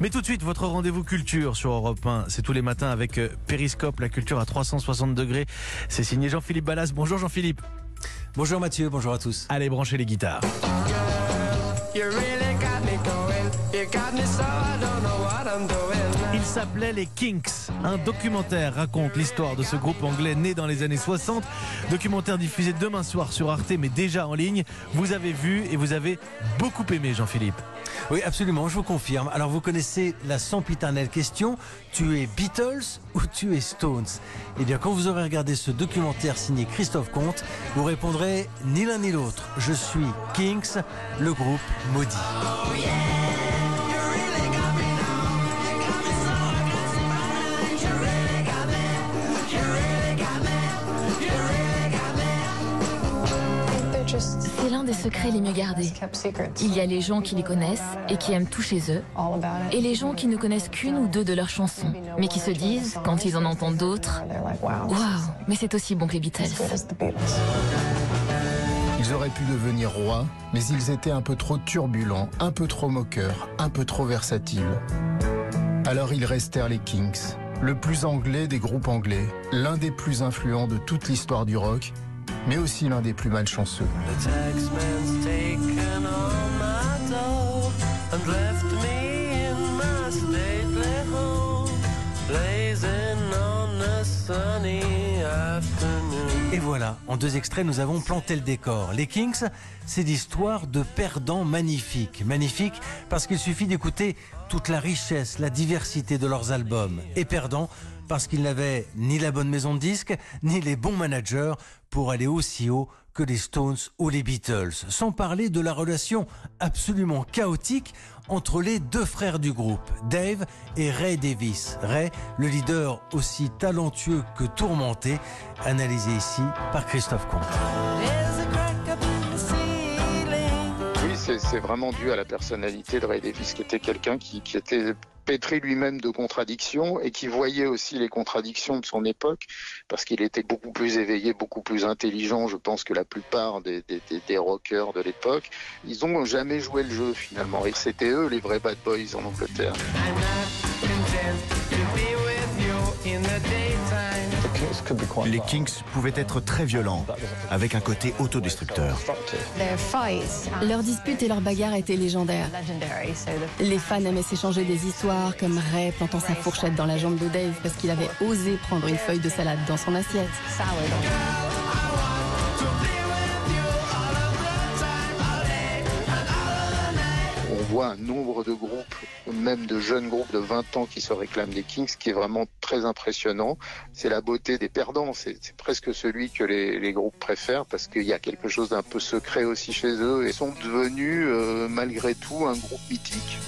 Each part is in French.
Mais tout de suite, votre rendez-vous culture sur Europe 1. C'est tous les matins avec euh, Périscope, la culture à 360 degrés. C'est signé Jean-Philippe Ballas. Bonjour Jean-Philippe. Bonjour Mathieu, bonjour à tous. Allez, branchez les guitares. S'appelait Les Kinks. Un documentaire raconte l'histoire de ce groupe anglais né dans les années 60. Documentaire diffusé demain soir sur Arte, mais déjà en ligne. Vous avez vu et vous avez beaucoup aimé, Jean-Philippe. Oui, absolument, je vous confirme. Alors, vous connaissez la sempiternelle question tu es Beatles ou tu es Stones? Eh bien, quand vous aurez regardé ce documentaire signé Christophe Comte, vous répondrez ni l'un ni l'autre. Je suis Kings, le groupe maudit. C'est l'un des secrets les mieux gardés. Il y a les gens qui les connaissent et qui aiment tout chez eux, et les gens qui ne connaissent qu'une ou deux de leurs chansons, mais qui se disent, quand ils en entendent d'autres, Waouh, mais c'est aussi bon que les Beatles. Ils auraient pu devenir rois, mais ils étaient un peu trop turbulents, un peu trop moqueurs, un peu trop versatiles. Alors ils restèrent les Kings, le plus anglais des groupes anglais, l'un des plus influents de toute l'histoire du rock, mais aussi l'un des plus malchanceux. Et voilà, en deux extraits, nous avons planté le décor. Les Kings, c'est l'histoire de perdants magnifiques. Magnifiques parce qu'il suffit d'écouter toute la richesse, la diversité de leurs albums. Et perdants parce qu'ils n'avaient ni la bonne maison de disques, ni les bons managers pour aller aussi haut que les Stones ou les Beatles. Sans parler de la relation absolument chaotique entre les deux frères du groupe, Dave et Ray Davis. Ray, le leader aussi talentueux que tourmenté, analysé ici par Christophe Comte. Oui, c'est vraiment dû à la personnalité de Ray Davis, qui était quelqu'un qui, qui était pétri lui-même de contradictions et qui voyait aussi les contradictions de son époque parce qu'il était beaucoup plus éveillé, beaucoup plus intelligent, je pense, que la plupart des, rockers de l'époque. Ils n'ont jamais joué le jeu finalement. Et c'était eux les vrais bad boys en Angleterre. Les Kings pouvaient être très violents, avec un côté autodestructeur. Leurs disputes et leurs bagarres étaient légendaires. Les fans aimaient s'échanger des histoires, comme Ray plantant sa fourchette dans la jambe de Dave parce qu'il avait osé prendre une feuille de salade dans son assiette. Un nombre de groupes, même de jeunes groupes de 20 ans qui se réclament des Kings, qui est vraiment très impressionnant. C'est la beauté des perdants, c'est presque celui que les, les, groupes préfèrent parce qu'il y a quelque chose d'un peu secret aussi chez eux et sont devenus euh, malgré tout un groupe mythique.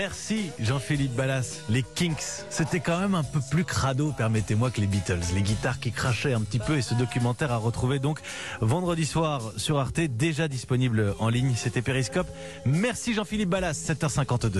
Merci Jean-Philippe Ballas. Les Kinks, c'était quand même un peu plus crado, permettez-moi, que les Beatles. Les guitares qui crachaient un petit peu et ce documentaire à retrouver donc vendredi soir sur Arte, déjà disponible en ligne. C'était Periscope. Merci Jean-Philippe Ballas, 7h52.